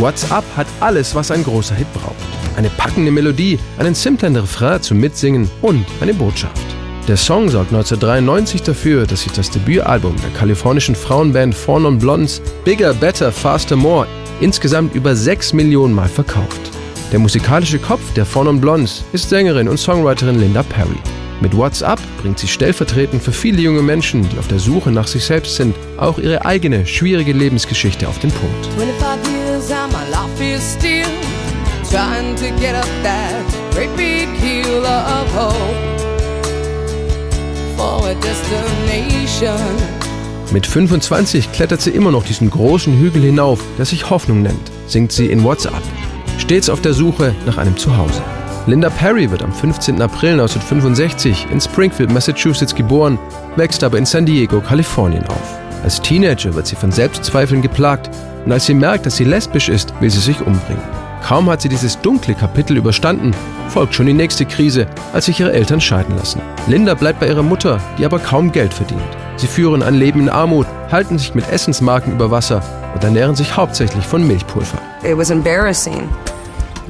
What's Up hat alles, was ein großer Hit braucht. Eine packende Melodie, einen simplen Refrain zum Mitsingen und eine Botschaft. Der Song sorgt 1993 dafür, dass sich das Debütalbum der kalifornischen Frauenband Four Non Blondes Bigger, Better, Faster, More insgesamt über 6 Millionen Mal verkauft. Der musikalische Kopf der Four Non Blondes ist Sängerin und Songwriterin Linda Perry. Mit What's Up bringt sie stellvertretend für viele junge Menschen, die auf der Suche nach sich selbst sind, auch ihre eigene schwierige Lebensgeschichte auf den Punkt. Mit 25 klettert sie immer noch diesen großen Hügel hinauf, der sich Hoffnung nennt, singt sie in What's Up. Stets auf der Suche nach einem Zuhause. Linda Perry wird am 15. April 1965 in Springfield, Massachusetts geboren, wächst aber in San Diego, Kalifornien auf. Als Teenager wird sie von Selbstzweifeln geplagt und als sie merkt, dass sie lesbisch ist, will sie sich umbringen. Kaum hat sie dieses dunkle Kapitel überstanden, folgt schon die nächste Krise, als sich ihre Eltern scheiden lassen. Linda bleibt bei ihrer Mutter, die aber kaum Geld verdient. Sie führen ein Leben in Armut, halten sich mit Essensmarken über Wasser und ernähren sich hauptsächlich von Milchpulver. It was embarrassing.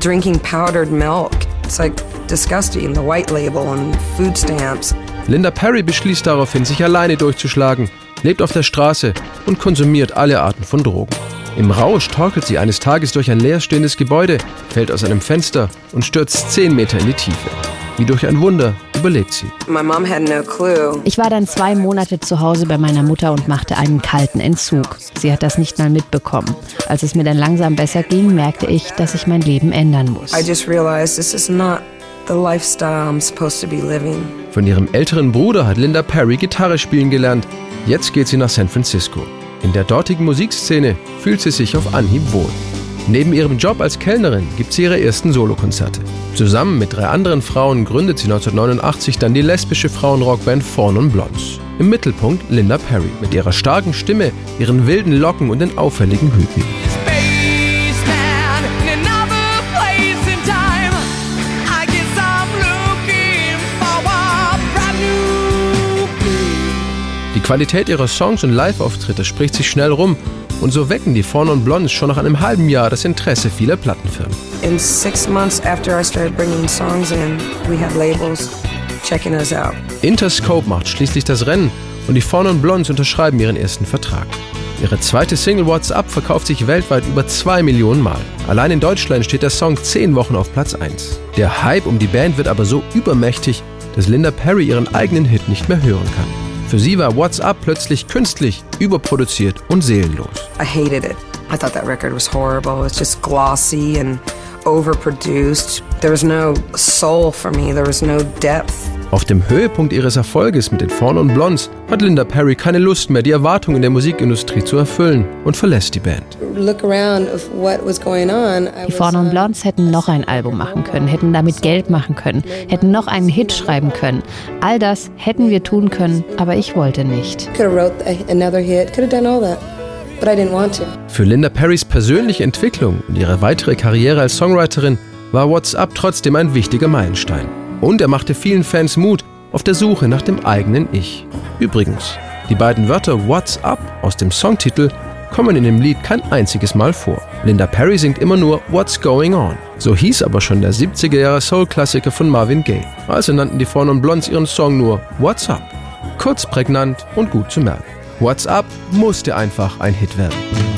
Drinking powdered milk. It's like disgusting, the white label and food stamps. Linda Perry beschließt daraufhin, sich alleine durchzuschlagen, lebt auf der Straße und konsumiert alle Arten von Drogen. Im Rausch torkelt sie eines Tages durch ein leerstehendes Gebäude, fällt aus einem Fenster und stürzt zehn Meter in die Tiefe. Wie durch ein Wunder überlebt sie. Ich war dann zwei Monate zu Hause bei meiner Mutter und machte einen kalten Entzug. Sie hat das nicht mal mitbekommen. Als es mir dann langsam besser ging, merkte ich, dass ich mein Leben ändern muss. Von ihrem älteren Bruder hat Linda Perry Gitarre spielen gelernt. Jetzt geht sie nach San Francisco. In der dortigen Musikszene fühlt sie sich auf Anhieb wohl. Neben ihrem Job als Kellnerin gibt sie ihre ersten Solokonzerte. Zusammen mit drei anderen Frauen gründet sie 1989 dann die lesbische Frauenrockband Four Non Blondes. Im Mittelpunkt Linda Perry mit ihrer starken Stimme, ihren wilden Locken und den auffälligen Hüten. Qualität ihrer Songs und Live-Auftritte spricht sich schnell rum und so wecken die Four Non Blondes schon nach einem halben Jahr das Interesse vieler Plattenfirmen. In six months after I started bringing songs in, we had labels checking us out. Interscope macht schließlich das Rennen und die Four Non Blondes unterschreiben ihren ersten Vertrag. Ihre zweite Single What's Up verkauft sich weltweit über zwei Millionen Mal. Allein in Deutschland steht der Song zehn Wochen auf Platz 1. Der Hype um die Band wird aber so übermächtig, dass Linda Perry ihren eigenen Hit nicht mehr hören kann. Für sie war What's Up plötzlich künstlich, überproduziert und seelenlos. I hated it. I thought that record was horrible. It's just glossy and overproduced. There was no soul for me. There was no depth. Auf dem Höhepunkt ihres Erfolges mit den Fawn und Blondes hat Linda Perry keine Lust mehr, die Erwartungen der Musikindustrie zu erfüllen und verlässt die Band. Die Fawn und Blondes hätten noch ein Album machen können, hätten damit Geld machen können, hätten noch einen Hit schreiben können. All das hätten wir tun können, aber ich wollte nicht. Für Linda Perrys persönliche Entwicklung und ihre weitere Karriere als Songwriterin war What's Up trotzdem ein wichtiger Meilenstein. Und er machte vielen Fans Mut auf der Suche nach dem eigenen Ich. Übrigens, die beiden Wörter What's Up aus dem Songtitel kommen in dem Lied kein einziges Mal vor. Linda Perry singt immer nur What's Going On. So hieß aber schon der 70er Jahre Soul-Klassiker von Marvin Gaye. Also nannten die Four Blondes ihren Song nur What's Up. Kurz, prägnant und gut zu merken. What's Up musste einfach ein Hit werden.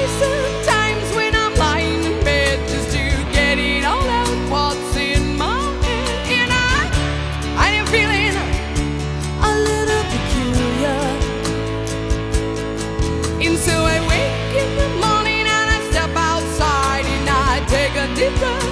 deeper